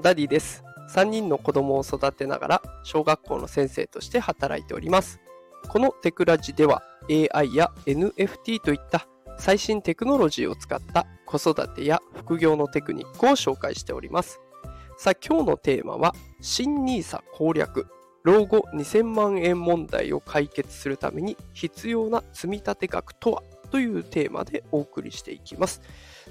ダディです。3人の子供を育てながら小学校の先生として働いております。このテクラジでは AI や NFT といった最新テクノロジーを使った子育てや副業のテクニックを紹介しております。さあ今日のテーマは新 NISA 攻略老後2000万円問題を解決するために必要な積立額とは？というテーマでお送りしていきます。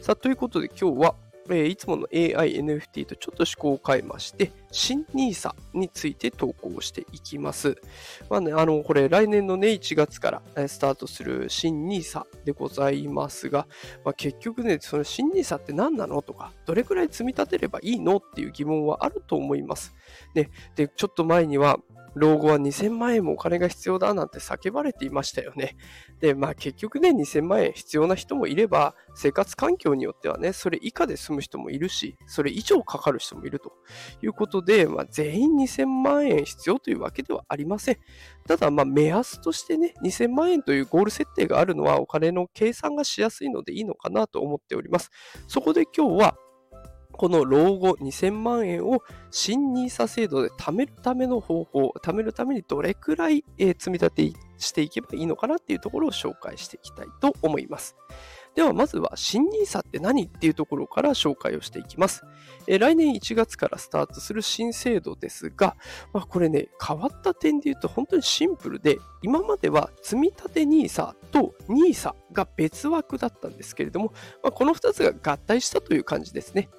さあということで今日はえ、いつもの AI、NFT とちょっと思考を変えまして、新 NISA について投稿していきます。まあね、あの、これ来年のね、1月からスタートする新 NISA でございますが、まあ、結局ね、その新 NISA って何なのとか、どれくらい積み立てればいいのっていう疑問はあると思います。ね、で、ちょっと前には、老後は2000万円もお金が必要だなんて叫ばれていましたよね。で、まあ結局ね、2000万円必要な人もいれば、生活環境によってはね、それ以下で済む人もいるし、それ以上かかる人もいるということで、まあ全員2000万円必要というわけではありません。ただ、まあ目安としてね、2000万円というゴール設定があるのはお金の計算がしやすいのでいいのかなと思っております。そこで今日は、この老後2000万円を新 NISA 制度で貯めるための方法、貯めるためにどれくらいえ積み立てしていけばいいのかなっていうところを紹介していきたいと思います。ではまずは新 NISA って何っていうところから紹介をしていきます。えー、来年1月からスタートする新制度ですが、まあ、これね、変わった点で言うと本当にシンプルで、今までは積立 NISA と NISA が別枠だったんですけれども、まあ、この2つが合体したという感じですね。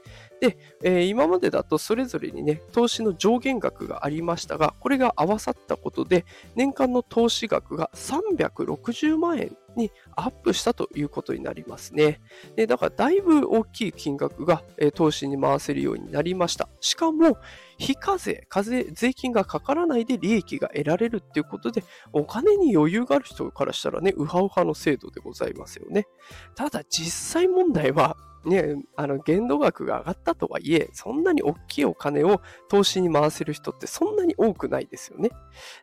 で、えー、今までだとそれぞれにね、投資の上限額がありましたが、これが合わさったことで、年間の投資額が360万円にアップしたということになりますね。でだからだいぶ大きい金額が、えー、投資に回せるようになりました。しかも、非課税、課税、税金がかからないで利益が得られるっていうことで、お金に余裕がある人からしたらね、ウハウハの制度でございますよね。ただ実際問題は、ね、あの限度額が上がったとはいえ、そんなに大きいお金を投資に回せる人ってそんなに多くないですよね。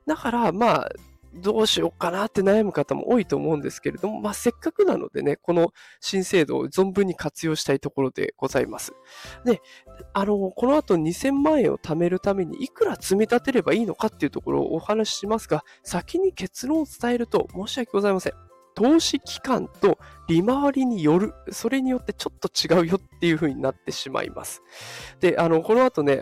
だから、まあ、どうしようかなって悩む方も多いと思うんですけれども、まあ、せっかくなのでね、この新制度を存分に活用したいところでございます。で、あの、この後2000万円を貯めるためにいくら積み立てればいいのかっていうところをお話ししますが、先に結論を伝えると申し訳ございません。投資期間と利回りによる、それによってちょっと違うよっていう風になってしまいます。で、あの、この後ね、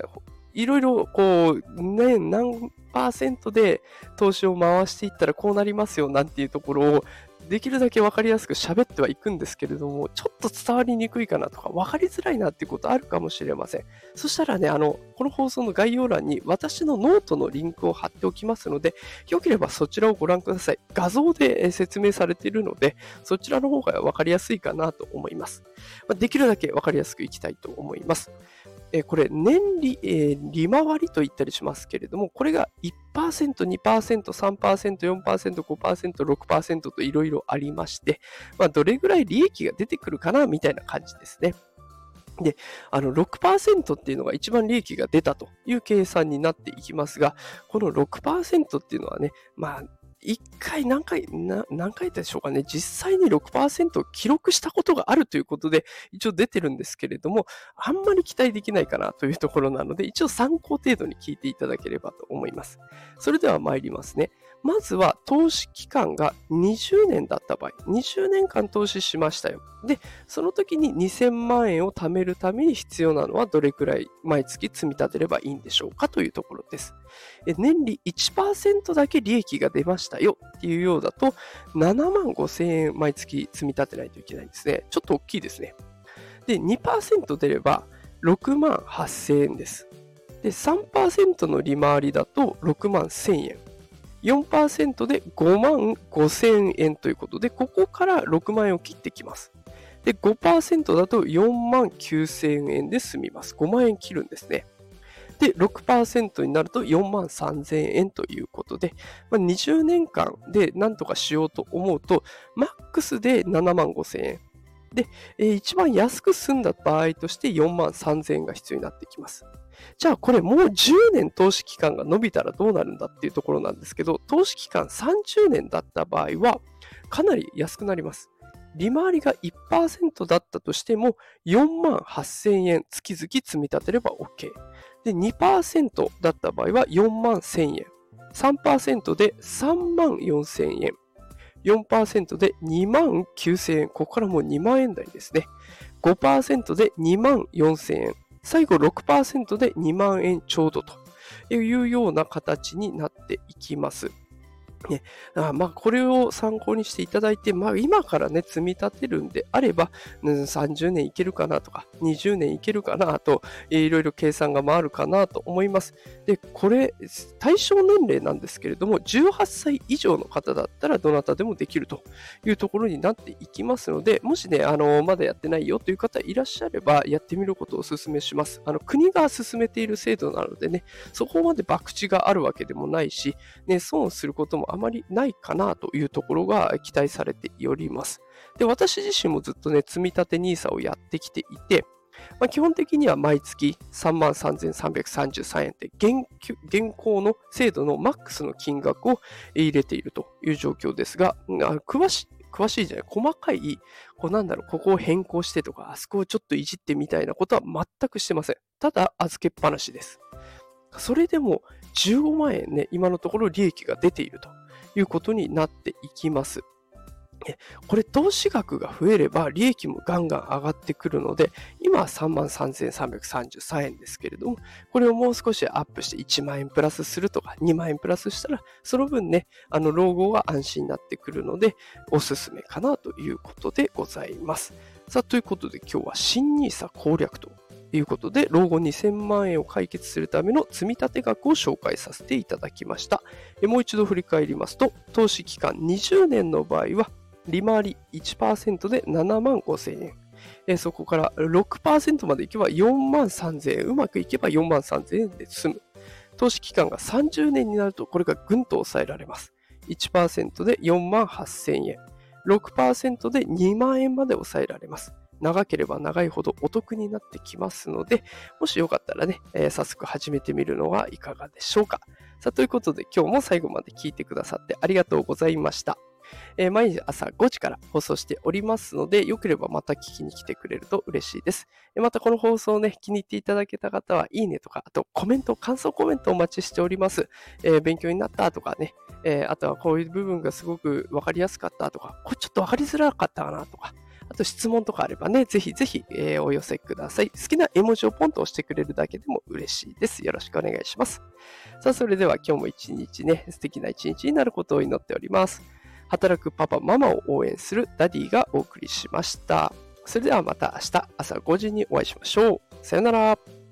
いろいろこう、年何パーセントで投資を回していったらこうなりますよなんていうところをできるだけ分かりやすく喋ってはいくんですけれども、ちょっと伝わりにくいかなとか、分かりづらいなっていうことあるかもしれません。そしたらね、あの、この放送の概要欄に私のノートのリンクを貼っておきますので、よければそちらをご覧ください。画像で説明されているので、そちらの方が分かりやすいかなと思います。できるだけ分かりやすくいきたいと思います。えこれ年利、えー、利回りと言ったりしますけれども、これが1%、2%、3%、4%、5%、6%といろいろありまして、まあ、どれぐらい利益が出てくるかなみたいな感じですね。で、あの6%っていうのが一番利益が出たという計算になっていきますが、この6%っていうのはね、まあ、1回何回、何回でしょうかね、実際に6%を記録したことがあるということで、一応出てるんですけれども、あんまり期待できないかなというところなので、一応参考程度に聞いていただければと思います。それでは参りますね。まずは投資期間が20年だった場合、20年間投資しましたよ。で、その時に2000万円を貯めるために必要なのはどれくらい毎月積み立てればいいんでしょうかというところです。年利1%だけ利益が出ましたよっていうようだと、7万5000円毎月積み立てないといけないんですね。ちょっと大きいですね。で、2%出れば6万8000円です。で、3%の利回りだと6万1000円。4%で5万5000円ということで、ここから6万円を切ってきます。で、5%だと4万9000円で済みます。5万円切るんですね。で、6%になると4万3000円ということで、まあ、20年間で何とかしようと思うと、マックスで7万5000円。で、えー、一番安く済んだ場合として4万3000円が必要になってきます。じゃあこれもう10年投資期間が伸びたらどうなるんだっていうところなんですけど、投資期間30年だった場合はかなり安くなります。利回りが1%だったとしても4万8000円月々積み立てれば OK。で、2%だった場合は4万1000円。3%で3万4000円。4%で2万9000円。ここからもう2万円台ですね。5%で2万4000円。最後6%で2万円ちょうどというような形になっていきます。ね、あまあ、これを参考にしていただいて、まあ、今からね、積み立てるんであれば、うん、30年いけるかなとか、20年いけるかなと、いろいろ計算が回るかなと思います。で、これ、対象年齢なんですけれども、18歳以上の方だったら、どなたでもできるというところになっていきますので、もしね、あの、まだやってないよという方いらっしゃれば、やってみることをお勧めします。あの、国が進めている制度なのでね、そこまで博打があるわけでもないし、ね、損をすることもあまりないかなというところが期待されております。で、私自身もずっとね、積み立て NISA をやってきていて、まあ、基本的には毎月3万3333円って現現行の制度のマックスの金額を入れているという状況ですが、詳し詳しいじゃない、細かい、こうなんだろう、ここを変更してとか、あそこをちょっといじってみたいなことは全くしてません。ただ、預けっぱなしです。それでも15万円ね、今のところ利益が出ているということになっていきます。これ投資額が増えれば利益もガンガン上がってくるので、今は3万3333円ですけれども、これをもう少しアップして1万円プラスするとか2万円プラスしたら、その分ね、あの老後は安心になってくるので、おすすめかなということでございます。さあ、ということで今日は新 NISA 攻略ということで、老後2000万円を解決するための積立額を紹介させていただきました。もう一度振り返りますと、投資期間20年の場合は、利回り1%で7万5000円。そこから6%までいけば4万3000円。うまくいけば4万3000円で済む。投資期間が30年になると、これがぐんと抑えられます。1%で4万8000円。6%で2万円まで抑えられます。長ければ長いほどお得になってきますので、もしよかったらね、えー、早速始めてみるのはいかがでしょうか。さあ、ということで今日も最後まで聞いてくださってありがとうございました。えー、毎日朝5時から放送しておりますので、よければまた聞きに来てくれると嬉しいです。またこの放送をね、気に入っていただけた方は、いいねとか、あとコメント、感想コメントお待ちしております。えー、勉強になったとかね、えー、あとはこういう部分がすごくわかりやすかったとか、これちょっとわかりづらかったかなとか、あと質問とかあればね、ぜひぜひ、えー、お寄せください。好きな絵文字をポンと押してくれるだけでも嬉しいです。よろしくお願いします。さあ、それでは今日も一日ね、素敵な一日になることを祈っております。働くパパ、ママを応援するダディがお送りしました。それではまた明日朝5時にお会いしましょう。さよなら。